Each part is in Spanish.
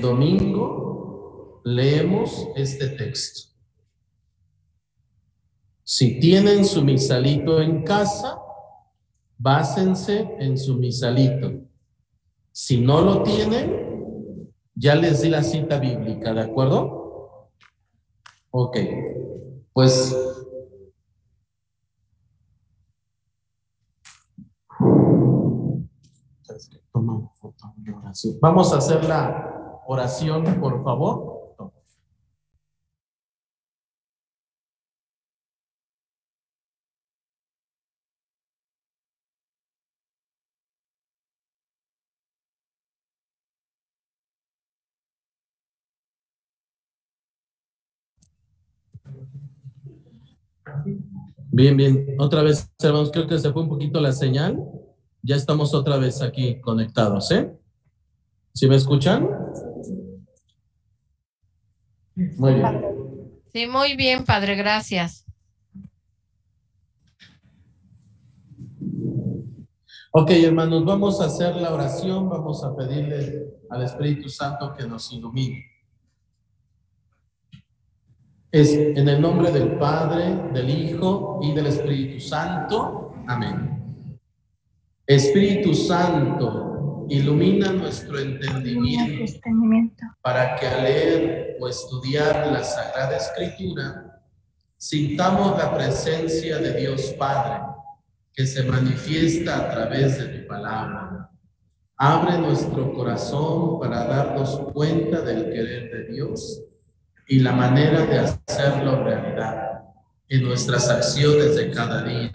domingo leemos este texto. Si tienen su misalito en casa, básense en su misalito. Si no lo tienen, ya les di la cita bíblica, ¿de acuerdo? Ok, pues Vamos a hacer la oración, por favor. Bien, bien. Otra vez, hermanos, creo que se fue un poquito la señal. Ya estamos otra vez aquí conectados, ¿eh? ¿Sí me escuchan? Muy bien. Sí, muy bien, Padre, gracias. Ok, hermanos, vamos a hacer la oración, vamos a pedirle al Espíritu Santo que nos ilumine. Es en el nombre del Padre, del Hijo y del Espíritu Santo. Amén. Espíritu Santo, ilumina nuestro entendimiento para que al leer o estudiar la Sagrada Escritura sintamos la presencia de Dios Padre que se manifiesta a través de tu palabra. Abre nuestro corazón para darnos cuenta del querer de Dios y la manera de hacerlo realidad en nuestras acciones de cada día.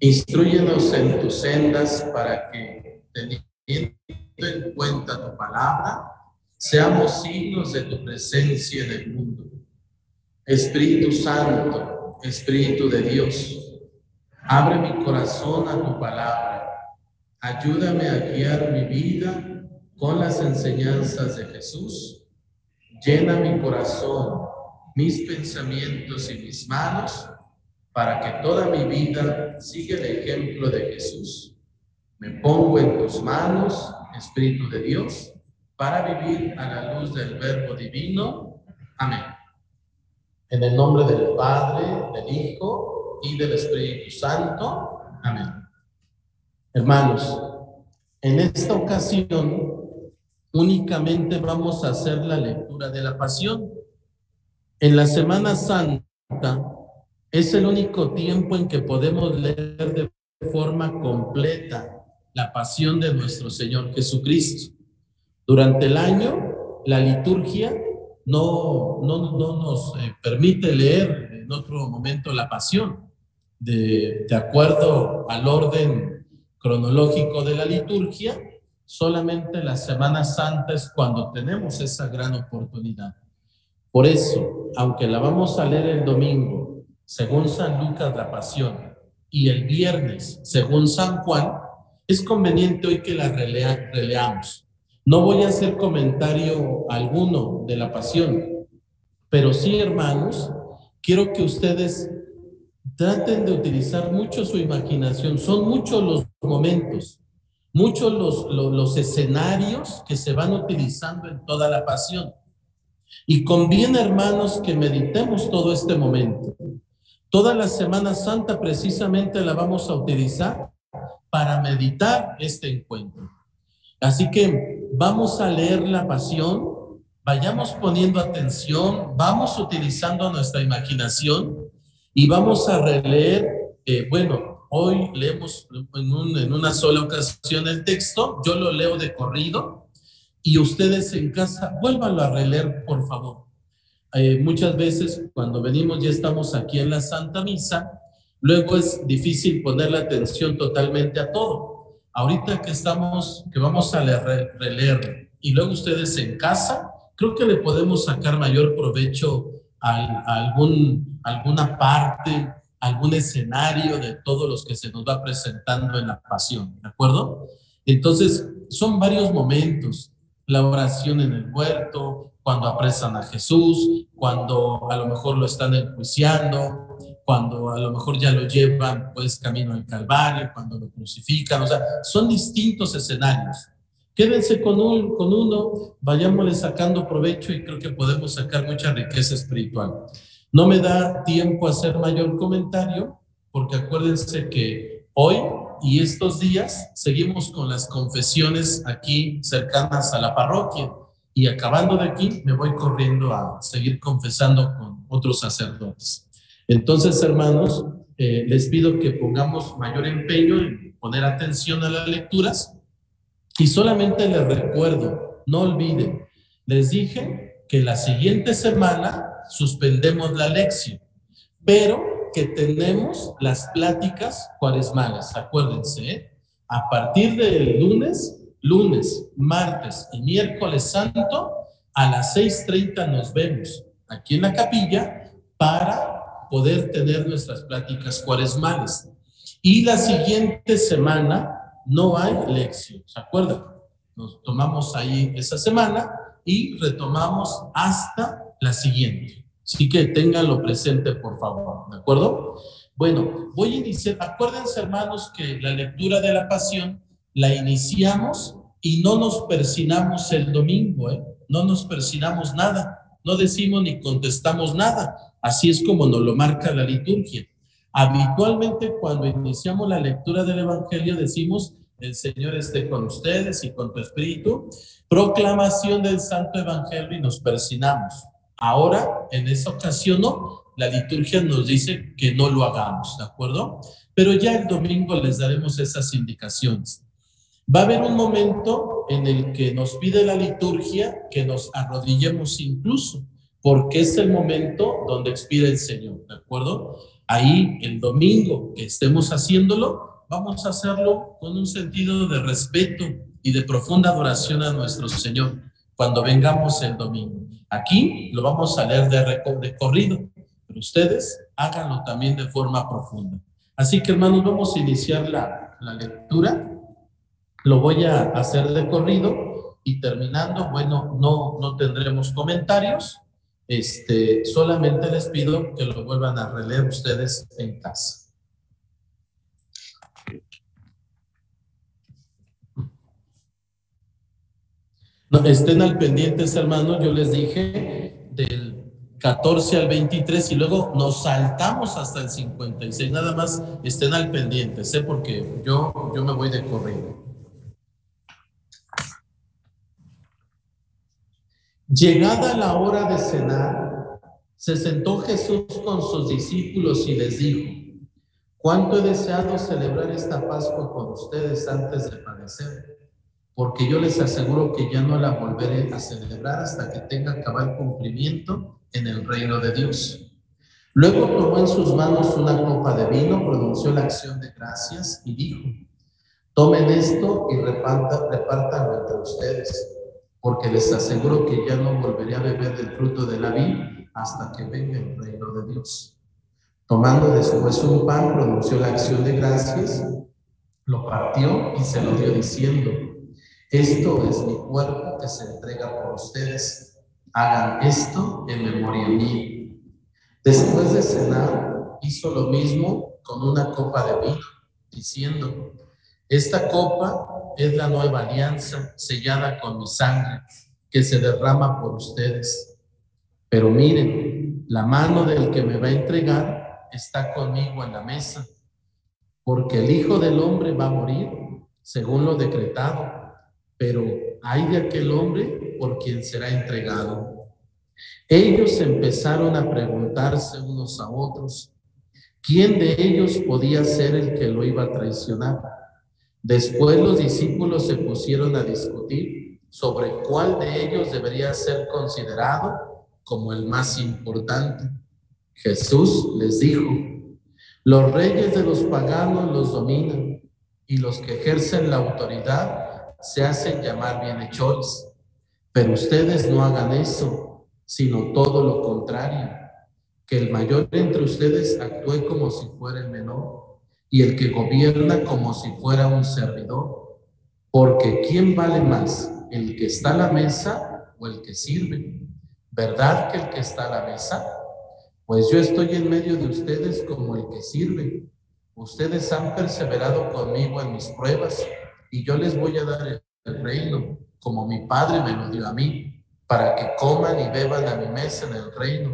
Instruyenos en tus sendas para que, en cuenta tu palabra, seamos signos de tu presencia en el mundo. Espíritu Santo, Espíritu de Dios, abre mi corazón a tu palabra. Ayúdame a guiar mi vida con las enseñanzas de Jesús Llena mi corazón, mis pensamientos y mis manos para que toda mi vida siga el ejemplo de Jesús. Me pongo en tus manos, Espíritu de Dios, para vivir a la luz del Verbo Divino. Amén. En el nombre del Padre, del Hijo y del Espíritu Santo. Amén. Hermanos, en esta ocasión únicamente vamos a hacer la lectura de la pasión. En la Semana Santa es el único tiempo en que podemos leer de forma completa la pasión de nuestro Señor Jesucristo. Durante el año, la liturgia no, no, no nos eh, permite leer en otro momento la pasión, de, de acuerdo al orden cronológico de la liturgia, Solamente la Semana Santa es cuando tenemos esa gran oportunidad. Por eso, aunque la vamos a leer el domingo, según San Lucas la Pasión, y el viernes, según San Juan, es conveniente hoy que la releamos. No voy a hacer comentario alguno de la Pasión, pero sí, hermanos, quiero que ustedes traten de utilizar mucho su imaginación. Son muchos los momentos muchos los, los, escenarios que se van utilizando en toda la pasión. Y conviene, hermanos, que meditemos todo este momento. Toda la Semana Santa precisamente la vamos a utilizar para meditar este encuentro. Así que vamos a leer la pasión, vayamos poniendo atención, vamos utilizando nuestra imaginación y vamos a releer, eh, bueno, Hoy leemos en, una sola ocasión el texto, yo lo leo de corrido y ustedes en casa vuélvanlo a releer, por favor. Eh, muchas veces cuando venimos ya estamos aquí en la Santa Misa, luego es difícil poner la atención totalmente a todo. Ahorita que estamos, que vamos a leer, releer y luego ustedes en casa, creo que le podemos sacar mayor provecho a, algún, alguna parte algún escenario de todos los que se nos va presentando en la pasión, ¿de acuerdo? Entonces, son varios momentos, la oración en el huerto, cuando apresan a Jesús, cuando a lo mejor lo están enjuiciando, cuando a lo mejor ya lo llevan pues camino al Calvario, cuando lo crucifican, o sea, son distintos escenarios Quédense con, un, con uno, vayámosle sacando provecho y creo que podemos sacar mucha riqueza espiritual. No me da tiempo a hacer mayor comentario, porque acuérdense que hoy y estos días seguimos con las confesiones aquí cercanas a la parroquia y acabando de aquí me voy corriendo a seguir confesando con otros sacerdotes. Entonces, hermanos, eh, les pido que pongamos mayor empeño en poner atención a las lecturas y solamente les recuerdo, no olviden, les dije que la siguiente semana suspendemos la lección, pero que tenemos las pláticas cuaresmales, acuérdense, ¿eh? a partir del lunes, lunes, martes y miércoles santo, a las 6.30 nos vemos aquí en la capilla para poder tener nuestras pláticas cuaresmales. Y la siguiente semana no hay lección, ¿se acuerdan? Nos tomamos ahí esa semana y retomamos hasta la siguiente. Así que ténganlo presente, por favor, ¿de acuerdo? Bueno, voy a iniciar, acuérdense hermanos que la lectura de la pasión la iniciamos y no nos persinamos el domingo, ¿eh? No nos persinamos nada, no decimos ni contestamos nada. Así es como nos lo marca la liturgia. Habitualmente cuando iniciamos la lectura del Evangelio decimos, el Señor esté con ustedes y con tu espíritu, proclamación del Santo Evangelio y nos persinamos. Ahora, en esa ocasión no, la liturgia nos dice que no lo hagamos, ¿de acuerdo? Pero ya el domingo les daremos esas indicaciones. Va a haber un momento en el que nos pide la liturgia que nos arrodillemos incluso, porque es el momento donde expira el Señor, ¿de acuerdo? Ahí el domingo que estemos haciéndolo, vamos a hacerlo con un sentido de respeto y de profunda adoración a nuestro Señor cuando vengamos el domingo. Aquí lo vamos a leer de, de corrido, pero ustedes háganlo también de forma profunda. Así que hermanos, vamos a iniciar la, la lectura. Lo voy a hacer de corrido y terminando, bueno, no, no tendremos comentarios este, solamente les pido que lo vuelvan a releer ustedes en casa. Estén al pendientes, hermanos, yo les dije del 14 al 23 y luego nos saltamos hasta el 56. Nada más estén al pendientes, ¿eh? porque yo, yo me voy de corrido. Llegada la hora de cenar, se sentó Jesús con sus discípulos y les dijo, cuánto he deseado celebrar esta Pascua con ustedes antes de padecer, porque yo les aseguro que ya no la volveré a celebrar hasta que tenga cabal cumplimiento en el reino de Dios. Luego tomó en sus manos una copa de vino, pronunció la acción de gracias y dijo, tomen esto y repartan, entre ustedes porque les aseguro que ya no volveré a beber del fruto de la vid hasta que venga el reino de Dios. Tomando después un pan, pronunció la acción de gracias, lo partió y se lo dio diciendo, esto es mi cuerpo que se entrega por ustedes. Hagan esto en memoria mía. Después de cenar, hizo lo mismo con una copa de vino, diciendo, esta copa es la nueva alianza sellada con mi sangre que se derrama por ustedes. Pero miren, la mano del que me va a entregar está conmigo en la mesa, porque el Hijo del Hombre va a morir según lo decretado, pero hay de aquel hombre por quien será entregado. Ellos empezaron a preguntarse unos a otros, ¿quién de ellos podía ser el que lo iba a traicionar? Después los discípulos se pusieron a discutir sobre cuál de ellos debería ser considerado como el más importante. Jesús les dijo, los reyes de los paganos los dominan y los que ejercen la autoridad se hacen llamar bienhechores. Pero ustedes no hagan eso, sino todo lo contrario, que el mayor entre ustedes actúe como si fuera el menor y el que gobierna como si fuera un servidor. Porque ¿quién vale más? ¿El que está a la mesa o el que sirve? ¿Verdad que el que está a la mesa? Pues yo estoy en medio de ustedes como el que sirve. Ustedes han perseverado conmigo en mis pruebas y yo les voy a dar el reino, como mi Padre me lo dio a mí, para que coman y beban a mi mesa en el reino,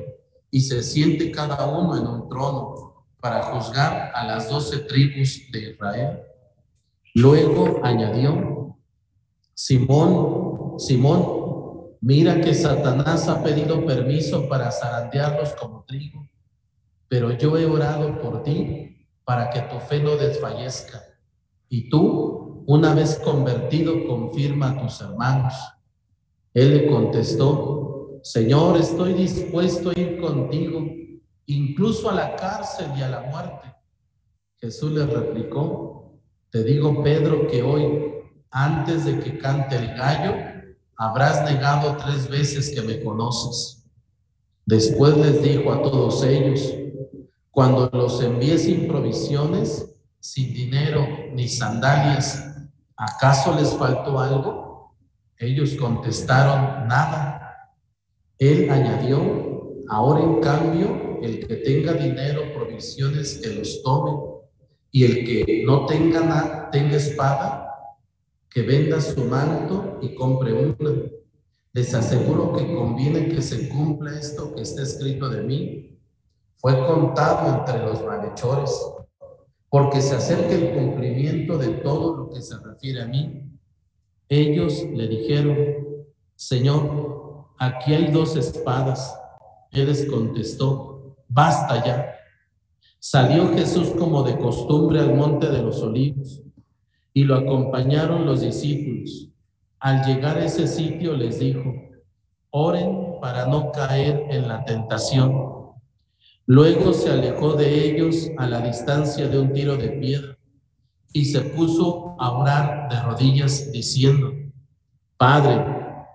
y se siente cada uno en un trono, para juzgar a las doce tribus de Israel. Luego añadió, Simón, Simón, mira que Satanás ha pedido permiso para zarandearlos como trigo, pero yo he orado por ti para que tu fe no desfallezca. Y tú, una vez convertido, confirma a tus hermanos. Él le contestó, Señor, estoy dispuesto a ir contigo, incluso a la cárcel y a la muerte. Jesús le replicó, te digo, Pedro, que hoy, antes de que cante el gallo, habrás negado tres veces que me conoces. Después les dijo a todos ellos, cuando los envíe sin provisiones, sin dinero ni sandalias, ¿acaso les faltó algo? Ellos contestaron, nada. Él añadió, ahora en cambio, el que tenga dinero, provisiones, que los tome y el que no tenga, nada, tenga espada, que venda su manto y compre una. Les aseguro que conviene que se cumpla esto que está escrito de mí. Fue contado entre los malhechores, porque se acerca el cumplimiento de todo lo que se refiere a mí. Ellos le dijeron, Señor, aquí hay dos espadas. Él les contestó, basta ya. Salió Jesús como de costumbre al monte de los olivos y lo acompañaron los discípulos. Al llegar a ese sitio les dijo, oren para no caer en la tentación. Luego se alejó de ellos a la distancia de un tiro de piedra y se puso a orar de rodillas diciendo, Padre,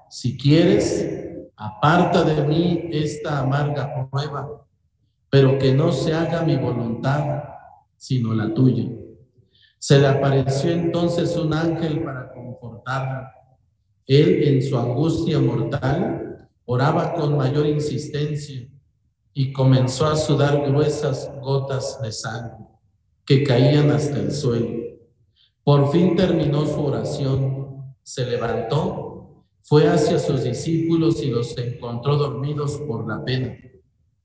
si quieres, aparta de mí esta amarga prueba pero que no se haga mi voluntad, sino la tuya. Se le apareció entonces un ángel para confortarla. Él en su angustia mortal oraba con mayor insistencia y comenzó a sudar gruesas gotas de sangre que caían hasta el suelo. Por fin terminó su oración, se levantó, fue hacia sus discípulos y los encontró dormidos por la pena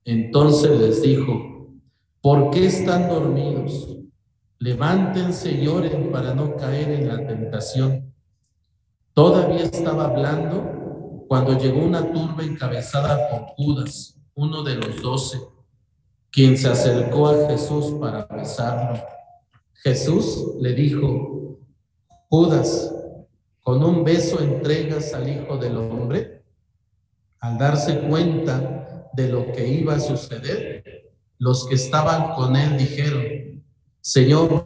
entonces les dijo, ¿por qué están dormidos? Levántense y oren para no caer en la tentación. Todavía estaba hablando cuando llegó una turba encabezada por Judas, uno de los doce, quien se acercó a Jesús para besarlo. Jesús le dijo, Judas, ¿con un beso entregas al Hijo del Hombre? Al darse cuenta de lo que iba a suceder, los que estaban con él dijeron, Señor,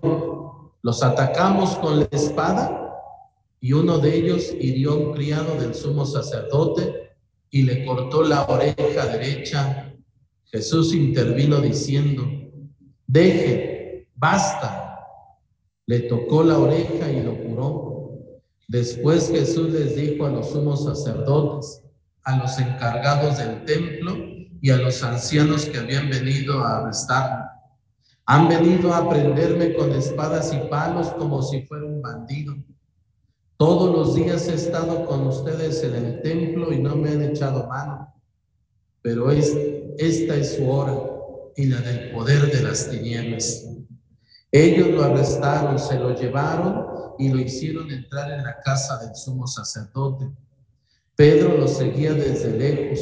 los atacamos con la espada y uno de ellos hirió a un criado del sumo sacerdote y le cortó la oreja derecha. Jesús intervino diciendo, deje, basta. Le tocó la oreja y lo curó. Después Jesús les dijo a los sumos sacerdotes, a los encargados del templo y a los ancianos que habían venido a arrestarme. Han venido a prenderme con espadas y palos como si fuera un bandido. Todos los días he estado con ustedes en el templo y no me han echado mano. Pero es, esta es su hora y la del poder de las tinieblas. Ellos lo arrestaron, se lo llevaron y lo hicieron entrar en la casa del sumo sacerdote. Pedro lo seguía desde lejos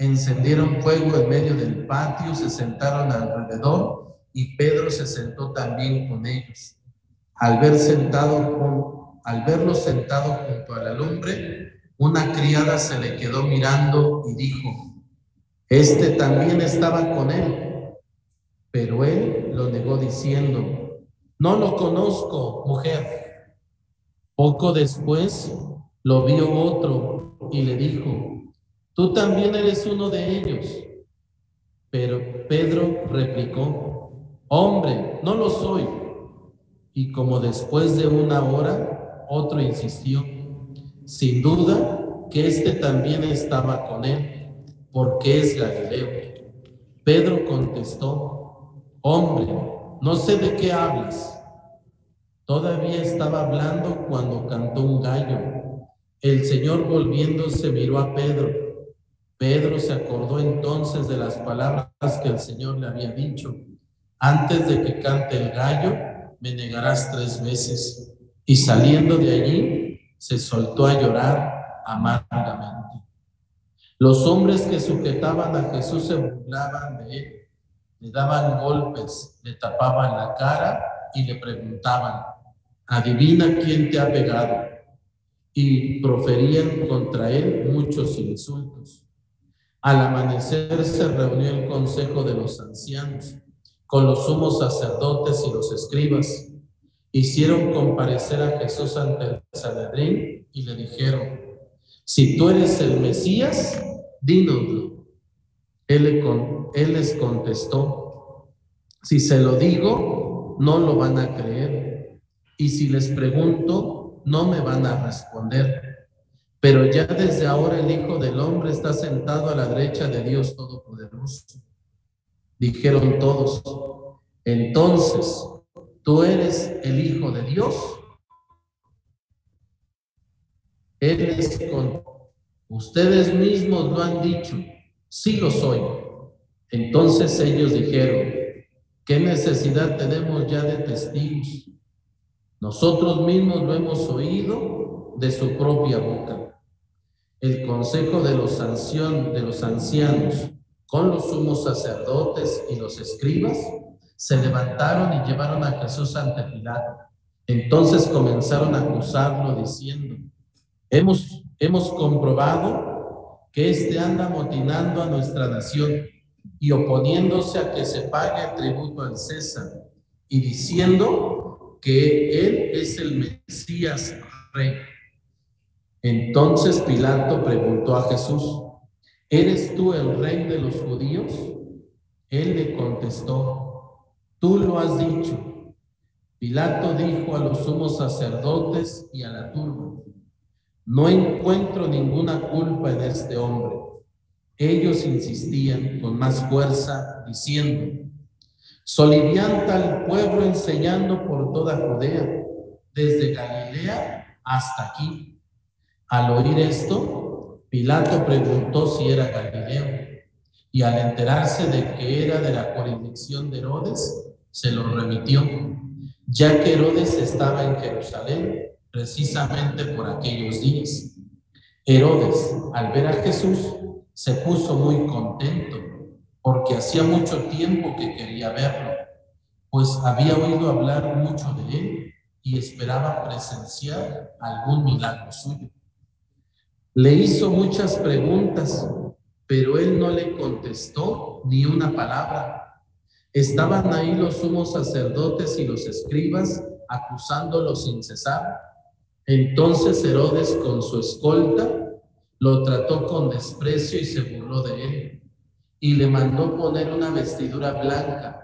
encendieron fuego en medio del patio, se sentaron alrededor y Pedro se sentó también con ellos. Al, ver sentado al verlo sentado junto a la lumbre, una criada se le quedó mirando y dijo, este también estaba con él. Pero él lo negó diciendo, no lo conozco, mujer. Poco después lo vio otro y le dijo, tú también eres uno de ellos. Pero Pedro replicó, hombre, no lo soy. Y como después de una hora, otro insistió, sin duda que éste también estaba con él, porque es Galileo. Pedro contestó, hombre, no sé de qué hablas. Todavía estaba hablando cuando cantó un gallo. El Señor volviéndose miró a Pedro. Pedro se acordó entonces de las palabras que el Señor le había dicho. Antes de que cante el gallo, me negarás tres veces. Y saliendo de allí, se soltó a llorar amargamente. Los hombres que sujetaban a Jesús se burlaban de él, le daban golpes, le tapaban la cara y le preguntaban, adivina quién te ha pegado. Y proferían contra él muchos insultos. Al amanecer se reunió el consejo de los ancianos con los sumos sacerdotes y los escribas. Hicieron comparecer a Jesús ante el Sanedrín y le dijeron, si tú eres el Mesías, dínoslo. Él, él les contestó, si se lo digo, no lo van a creer y si les pregunto, no me van a responder. Pero ya desde ahora el Hijo del Hombre está sentado a la derecha de Dios Todopoderoso. Dijeron todos, entonces, ¿tú eres el Hijo de Dios? Eres con... Ustedes mismos lo han dicho, sí lo soy. Entonces ellos dijeron, ¿qué necesidad tenemos ya de testigos? Nosotros mismos lo hemos oído de su propia boca. El consejo de los, de los ancianos con los sumos sacerdotes y los escribas se levantaron y llevaron a Jesús ante Pilato. Entonces comenzaron a acusarlo diciendo, hemos, hemos comprobado que éste anda motinando a nuestra nación y oponiéndose a que se pague tributo al César y diciendo que él es el Mesías rey. Entonces Pilato preguntó a Jesús, ¿eres tú el rey de los judíos? Él le contestó, tú lo has dicho. Pilato dijo a los sumos sacerdotes y a la turba, no encuentro ninguna culpa en este hombre. Ellos insistían con más fuerza, diciendo, Solivianta al pueblo enseñando por toda Judea, desde Galilea hasta aquí. Al oír esto, Pilato preguntó si era Galileo, y al enterarse de que era de la jurisdicción de Herodes, se lo remitió, ya que Herodes estaba en Jerusalén precisamente por aquellos días. Herodes, al ver a Jesús, se puso muy contento porque hacía mucho tiempo que quería verlo, pues había oído hablar mucho de él y esperaba presenciar algún milagro suyo. Le hizo muchas preguntas, pero él no le contestó ni una palabra. Estaban ahí los sumos sacerdotes y los escribas acusándolo sin cesar. Entonces Herodes con su escolta lo trató con desprecio y se burló de él y le mandó poner una vestidura blanca.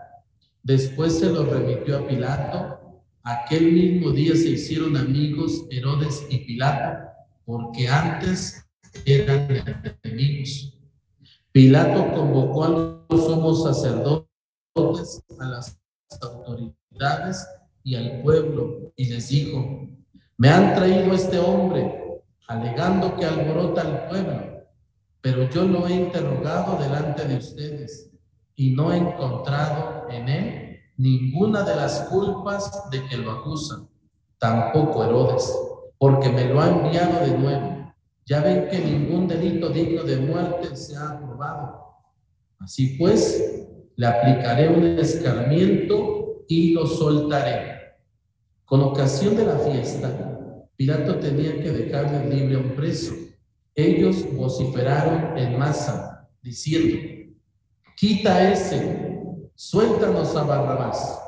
Después se lo remitió a Pilato. Aquel mismo día se hicieron amigos Herodes y Pilato, porque antes eran enemigos. Pilato convocó a los somos sacerdotes, a las autoridades y al pueblo y les dijo, me han traído este hombre alegando que alborota al pueblo pero yo lo he interrogado delante de ustedes y no he encontrado en él ninguna de las culpas de que lo acusan, tampoco Herodes, porque me lo ha enviado de nuevo. Ya ven que ningún delito digno de muerte se ha aprobado. Así pues, le aplicaré un escarmiento y lo soltaré. Con ocasión de la fiesta, Pilato tenía que dejarle libre a un preso ellos vociferaron en masa, diciendo, quita ese, suéltanos a Barrabás.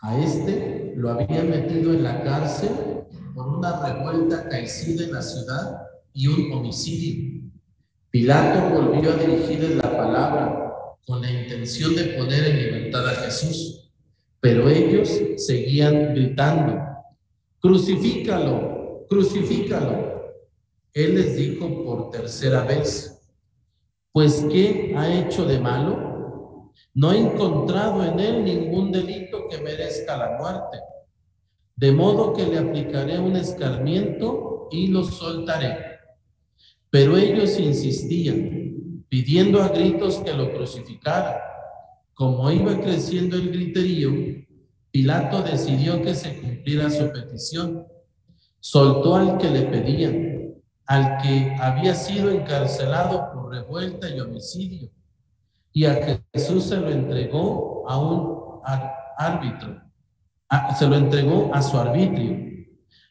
A este lo habían metido en la cárcel por una revuelta caecida en la ciudad y un homicidio. Pilato volvió a dirigirles la palabra con la intención de poner en libertad a Jesús, pero ellos seguían gritando, crucifícalo, crucifícalo. Él les dijo por tercera vez, pues ¿qué ha hecho de malo? No he encontrado en él ningún delito que merezca la muerte. De modo que le aplicaré un escarmiento y lo soltaré. Pero ellos insistían, pidiendo a gritos que lo crucificara. Como iba creciendo el griterío, Pilato decidió que se cumpliera su petición. Soltó al que le pedían, al que había sido encarcelado por revuelta y homicidio, y a Jesús se lo entregó a un árbitro, se lo entregó a su arbitrio.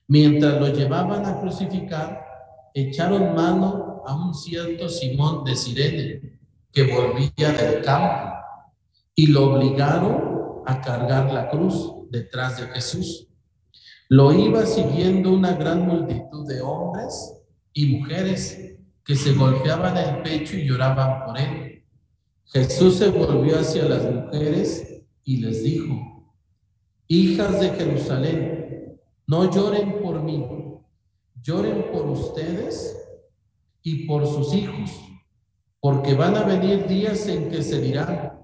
Mientras lo llevaban a crucificar, echaron mano a un cierto Simón de Sirene, que volvía del campo, y lo obligaron a cargar la cruz detrás de Jesús. Lo iba siguiendo una gran multitud de hombres y mujeres que se golpeaban el pecho y lloraban por él. Jesús se volvió hacia las mujeres y les dijo, hijas de Jerusalén, no lloren por mí, lloren por ustedes y por sus hijos, porque van a venir días en que se dirán,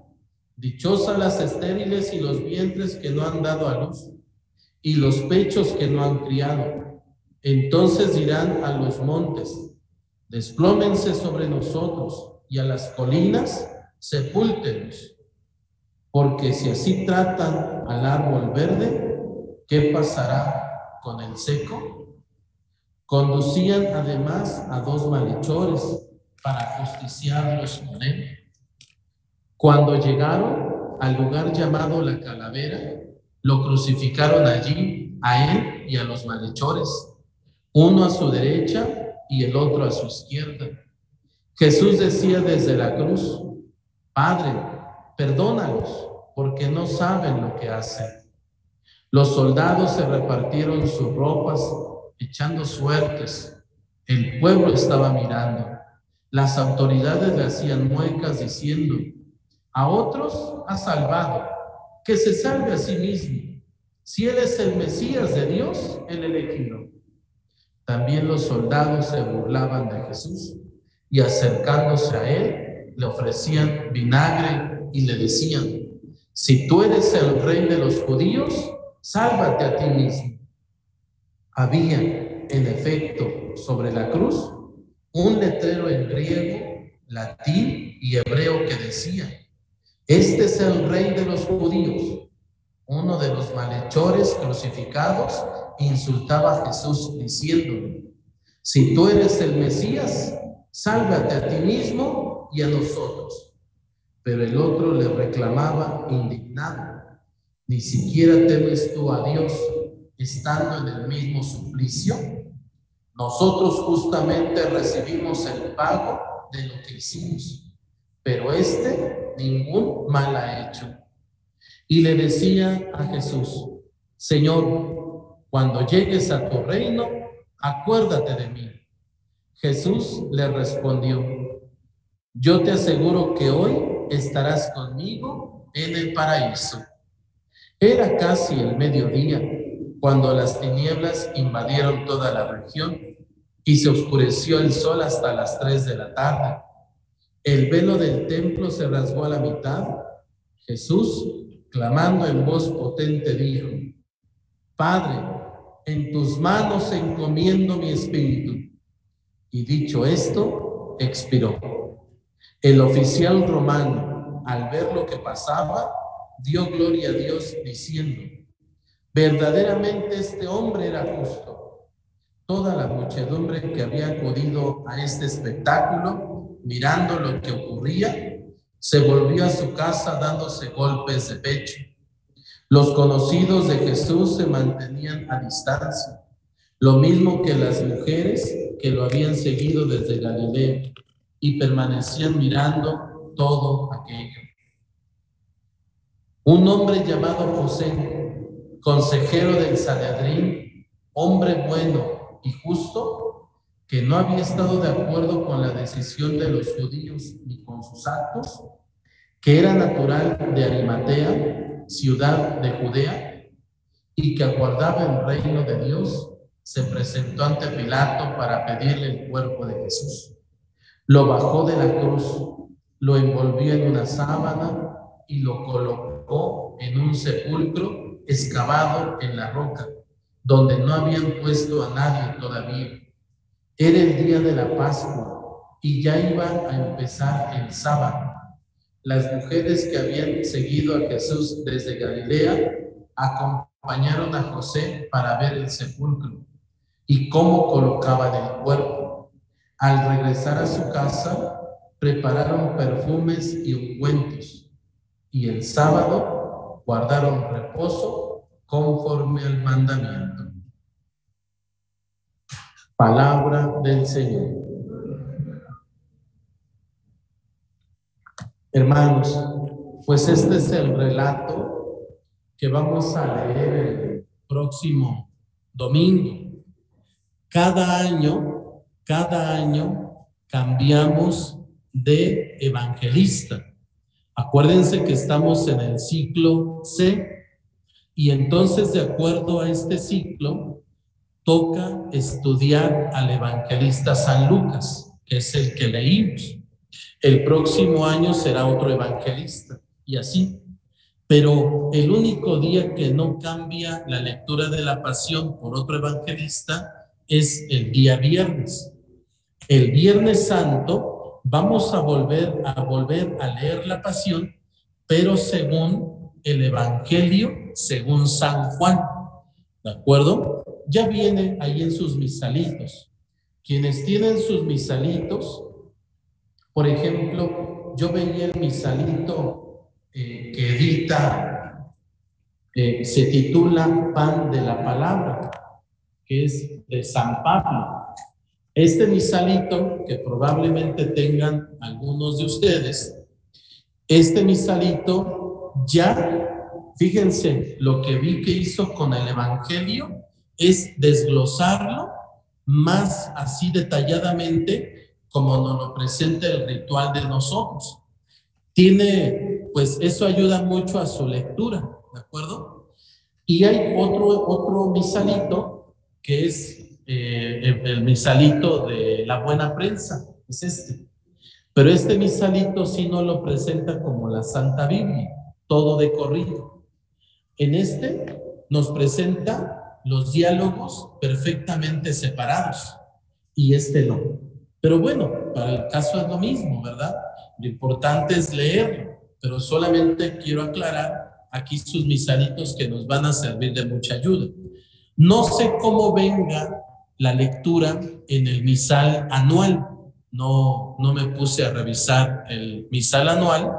Dichosas las estériles y los vientres que no han dado a luz, y los pechos que no han criado. Entonces dirán a los montes, desplómense sobre nosotros, y a las colinas, sepúltenos. Porque si así tratan al árbol verde, ¿qué pasará con el seco? Conducían además a dos malhechores para justiciarlos con él. Cuando llegaron al lugar llamado la calavera, lo crucificaron allí a él y a los malhechores, uno a su derecha y el otro a su izquierda. Jesús decía desde la cruz, Padre, perdónalos, porque no saben lo que hacen. Los soldados se repartieron sus ropas, echando suertes. El pueblo estaba mirando. Las autoridades le hacían muecas diciendo, a otros ha salvado, que se salve a sí mismo. Si Él es el Mesías de Dios, el elegido. También los soldados se burlaban de Jesús y acercándose a Él le ofrecían vinagre y le decían, si tú eres el rey de los judíos, sálvate a ti mismo. Había, en efecto, sobre la cruz un letrero en griego, latín y hebreo que decía, este es el rey de los judíos. Uno de los malhechores crucificados insultaba a Jesús diciéndole, si tú eres el Mesías, sálvate a ti mismo y a nosotros. Pero el otro le reclamaba indignado, ni siquiera temes tú a Dios estando en el mismo suplicio. Nosotros justamente recibimos el pago de lo que hicimos, pero este ningún mal ha hecho. Y le decía a Jesús, Señor, cuando llegues a tu reino, acuérdate de mí. Jesús le respondió, yo te aseguro que hoy estarás conmigo en el paraíso. Era casi el mediodía cuando las tinieblas invadieron toda la región y se oscureció el sol hasta las tres de la tarde. El velo del templo se rasgó a la mitad. Jesús, clamando en voz potente, dijo, Padre, en tus manos encomiendo mi espíritu. Y dicho esto, expiró. El oficial romano, al ver lo que pasaba, dio gloria a Dios diciendo, verdaderamente este hombre era justo. Toda la muchedumbre que había acudido a este espectáculo mirando lo que ocurría, se volvió a su casa dándose golpes de pecho. Los conocidos de Jesús se mantenían a distancia, lo mismo que las mujeres que lo habían seguido desde Galilea y permanecían mirando todo aquello. Un hombre llamado José, consejero del Sanedrín, hombre bueno y justo, que no había estado de acuerdo con la decisión de los judíos ni con sus actos, que era natural de Arimatea, ciudad de Judea, y que aguardaba el reino de Dios, se presentó ante Pilato para pedirle el cuerpo de Jesús. Lo bajó de la cruz, lo envolvió en una sábana y lo colocó en un sepulcro excavado en la roca, donde no habían puesto a nadie todavía. Era el día de la Pascua y ya iba a empezar el sábado. Las mujeres que habían seguido a Jesús desde Galilea acompañaron a José para ver el sepulcro y cómo colocaban el cuerpo. Al regresar a su casa, prepararon perfumes y ungüentos y el sábado guardaron reposo conforme al mandamiento. Palabra del Señor. Hermanos, pues este es el relato que vamos a leer el próximo domingo. Cada año, cada año cambiamos de evangelista. Acuérdense que estamos en el ciclo C y entonces de acuerdo a este ciclo toca estudiar al evangelista San Lucas, que es el que leímos. El próximo año será otro evangelista y así. Pero el único día que no cambia la lectura de la pasión por otro evangelista es el día viernes. El viernes santo vamos a volver a volver a leer la pasión, pero según el evangelio, según San Juan. ¿De acuerdo? Ya viene ahí en sus misalitos. Quienes tienen sus misalitos, por ejemplo, yo veía el misalito eh, que edita, eh, se titula Pan de la Palabra, que es de San Pablo. Este misalito, que probablemente tengan algunos de ustedes, este misalito ya, fíjense, lo que vi que hizo con el Evangelio es desglosarlo más así detalladamente como nos lo presenta el ritual de nosotros. Tiene, pues eso ayuda mucho a su lectura, ¿de acuerdo? Y hay otro, otro misalito que es eh, el, misalito de la buena prensa, es este. Pero este misalito sí no lo presenta como la Santa Biblia, todo de corrido. En este nos presenta los diálogos perfectamente separados y este no. Pero bueno, para el caso es lo mismo, ¿verdad? Lo importante es leerlo, pero solamente quiero aclarar aquí sus misalitos que nos van a servir de mucha ayuda. No sé cómo venga la lectura en el misal anual. No, no me puse a revisar el misal anual,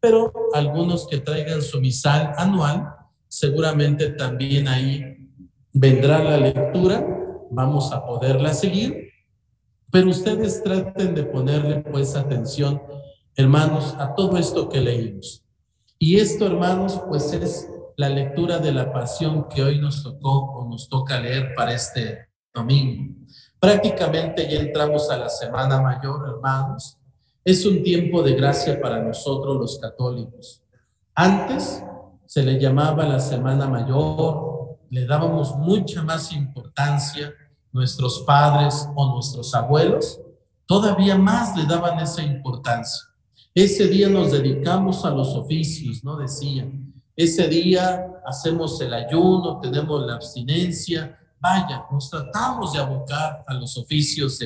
pero algunos que traigan su misal anual, seguramente también ahí vendrá la lectura, vamos a poderla seguir pero ustedes traten de ponerle pues atención, hermanos, a todo esto que leímos. Y esto, hermanos, pues es la lectura de la pasión que hoy nos tocó o nos toca leer para este domingo. Prácticamente ya entramos a la Semana Mayor, hermanos. Es un tiempo de gracia para nosotros los católicos. Antes se le llamaba la Semana Mayor, le dábamos mucha más importancia nuestros padres o nuestros abuelos, todavía más le daban esa importancia. Ese día nos dedicamos a los oficios, ¿no? Decían. Ese día hacemos el ayuno, tenemos la abstinencia. Vaya, nos tratamos de abocar a los oficios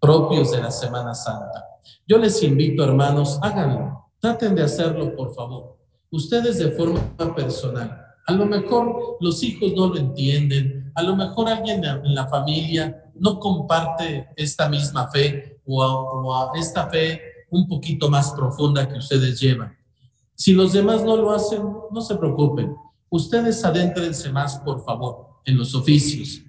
propios de la Semana Santa. Yo les invito, hermanos, háganlo. Traten de hacerlo, por favor. Ustedes de forma personal. A lo mejor los hijos no lo entienden, a lo mejor alguien en la familia no comparte esta misma fe o, esta fe un poquito más profunda que ustedes llevan. Si los demás no lo hacen, no se preocupen. Ustedes adéntrense más, por favor, en los oficios.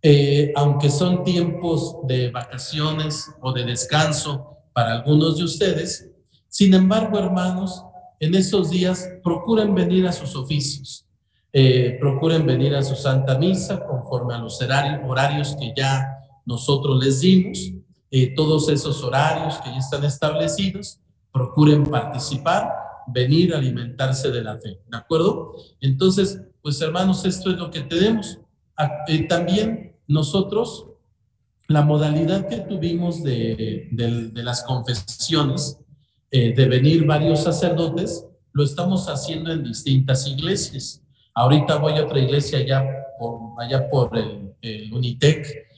Eh, aunque son tiempos de vacaciones o de descanso para algunos de ustedes, sin embargo, hermanos, en esos días procuren venir a sus oficios. Eh, procuren venir a su Santa Misa conforme a los horarios que ya nosotros les dimos. Eh, todos esos horarios que ya están establecidos, procuren participar, venir a alimentarse de la fe. ¿De acuerdo? Entonces, pues hermanos, esto es lo que tenemos. Eh, también nosotros, la modalidad que tuvimos de, las confesiones, de venir varios sacerdotes, lo estamos haciendo en distintas iglesias. Ahorita voy a otra iglesia allá por, allá por el Unitec,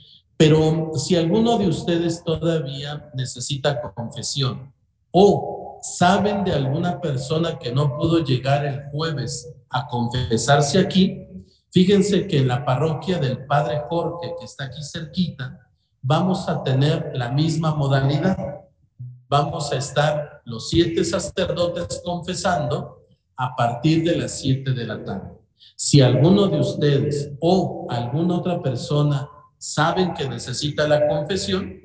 pero si alguno de ustedes todavía necesita confesión o saben de alguna persona que no pudo llegar el jueves a confesarse aquí, fíjense que en la parroquia del Padre Jorge, que está aquí cerquita, vamos a tener la misma modalidad. Vamos a estar los siete sacerdotes confesando a partir de las siete de la tarde. Si alguno de ustedes o alguna otra persona saben que necesita la confesión,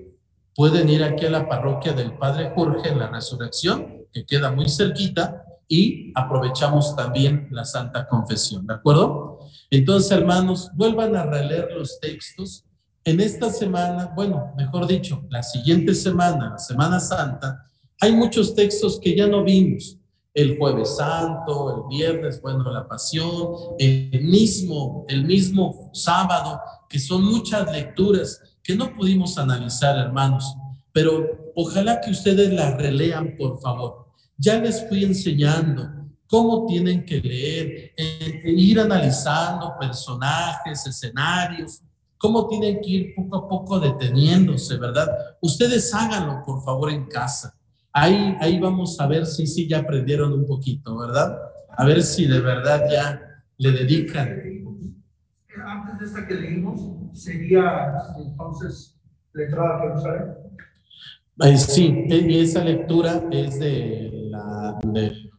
pueden ir aquí a la parroquia del Padre Jorge en la Resurrección, que queda muy cerquita, y aprovechamos también la Santa Confesión, ¿de acuerdo? Entonces, hermanos, vuelvan a releer los textos. En esta semana, bueno, mejor dicho, la siguiente semana, la Semana Santa, hay muchos textos que ya no vimos. El jueves santo, el viernes, bueno, la pasión, el mismo, el mismo sábado, que son muchas lecturas que no pudimos analizar, hermanos, pero ojalá que ustedes las relean, por favor. Ya les fui enseñando cómo tienen que leer, ir analizando personajes, escenarios, cómo tienen que ir poco a poco deteniéndose, ¿verdad? Ustedes háganlo, por favor, en casa. Ahí, ahí vamos a ver si sí ya aprendieron un poquito, ¿verdad? A ver si de verdad ya le dedican. Antes de esta que leímos, sería entonces la entrada a Jerusalén. sí, y esa lectura es de de,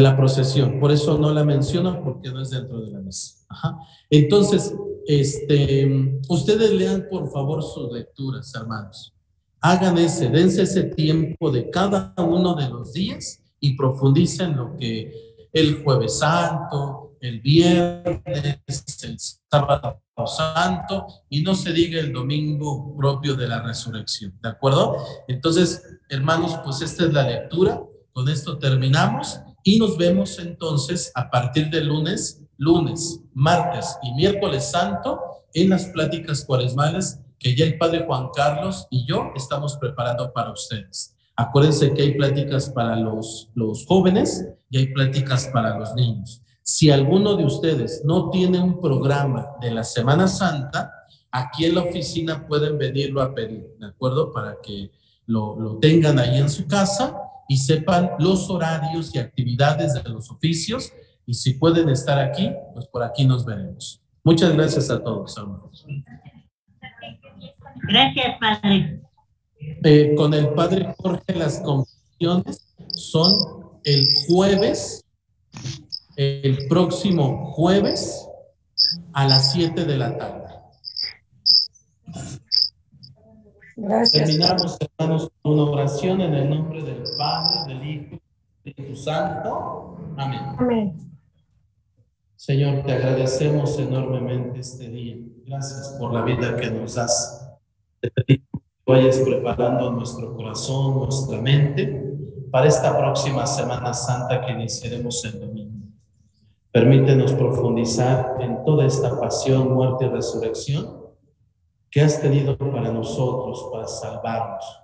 la procesión. Por eso no la menciono porque no es dentro de la mesa. Ajá. Entonces, este, ustedes lean por favor sus lecturas, hermanos. Hagan ese, dense ese tiempo de cada uno de los días y profundicen lo que el jueves santo, el viernes, el sábado santo y no se diga el domingo propio de la resurrección, ¿de acuerdo? Entonces, hermanos, pues esta es la lectura, con esto terminamos y nos vemos entonces a partir del lunes, lunes, martes y miércoles santo en las pláticas cuaresmales que ya el Padre Juan Carlos y yo estamos preparando para ustedes. Acuérdense que hay pláticas para los, los jóvenes y hay pláticas para los niños. Si alguno de ustedes no tiene un programa de la Semana Santa, aquí en la oficina pueden venirlo a pedir, ¿de acuerdo? Para que lo, lo tengan ahí en su casa y sepan los horarios y actividades de los oficios. Y si pueden estar aquí, pues por aquí nos veremos. Muchas gracias a todos, hermanos. Gracias, Padre. Eh, con el Padre Jorge, las confesiones son el jueves el próximo jueves a las 7 de la tarde. Gracias. Terminamos, hermanos, con una oración en el nombre del Padre, del Hijo del Espíritu Santo. Amén. Amén. Señor, te agradecemos enormemente este día. Gracias por la vida que nos das. Te pedimos que vayas preparando nuestro corazón, nuestra mente, para esta próxima Semana Santa que iniciaremos el domingo. Permítenos profundizar en toda esta pasión, muerte y resurrección que has tenido para nosotros, para salvarnos.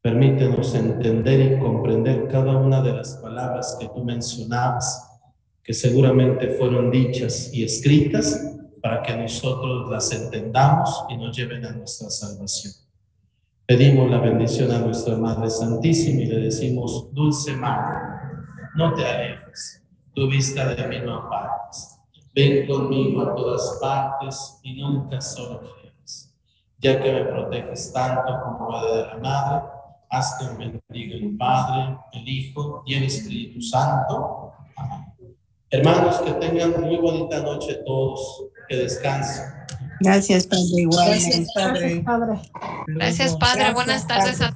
Permítenos entender y comprender cada una de las palabras que tú mencionabas, que seguramente fueron dichas y escritas para que nosotros las entendamos y nos lleven a nuestra salvación. Pedimos la bendición a nuestra Madre Santísima y le decimos, dulce Madre, no te alejes tu vista de mí no apartes. Ven conmigo a todas partes y nunca solo. Ya que me proteges tanto como Madre de la Madre, haz que me bendiga el Padre, el Hijo y el Espíritu Santo. Amén. Hermanos, que tengan muy bonita noche todos, que descansen. Gracias, Padre. Igual. Gracias, Padre. Gracias, Padre. Buenas tardes a todos.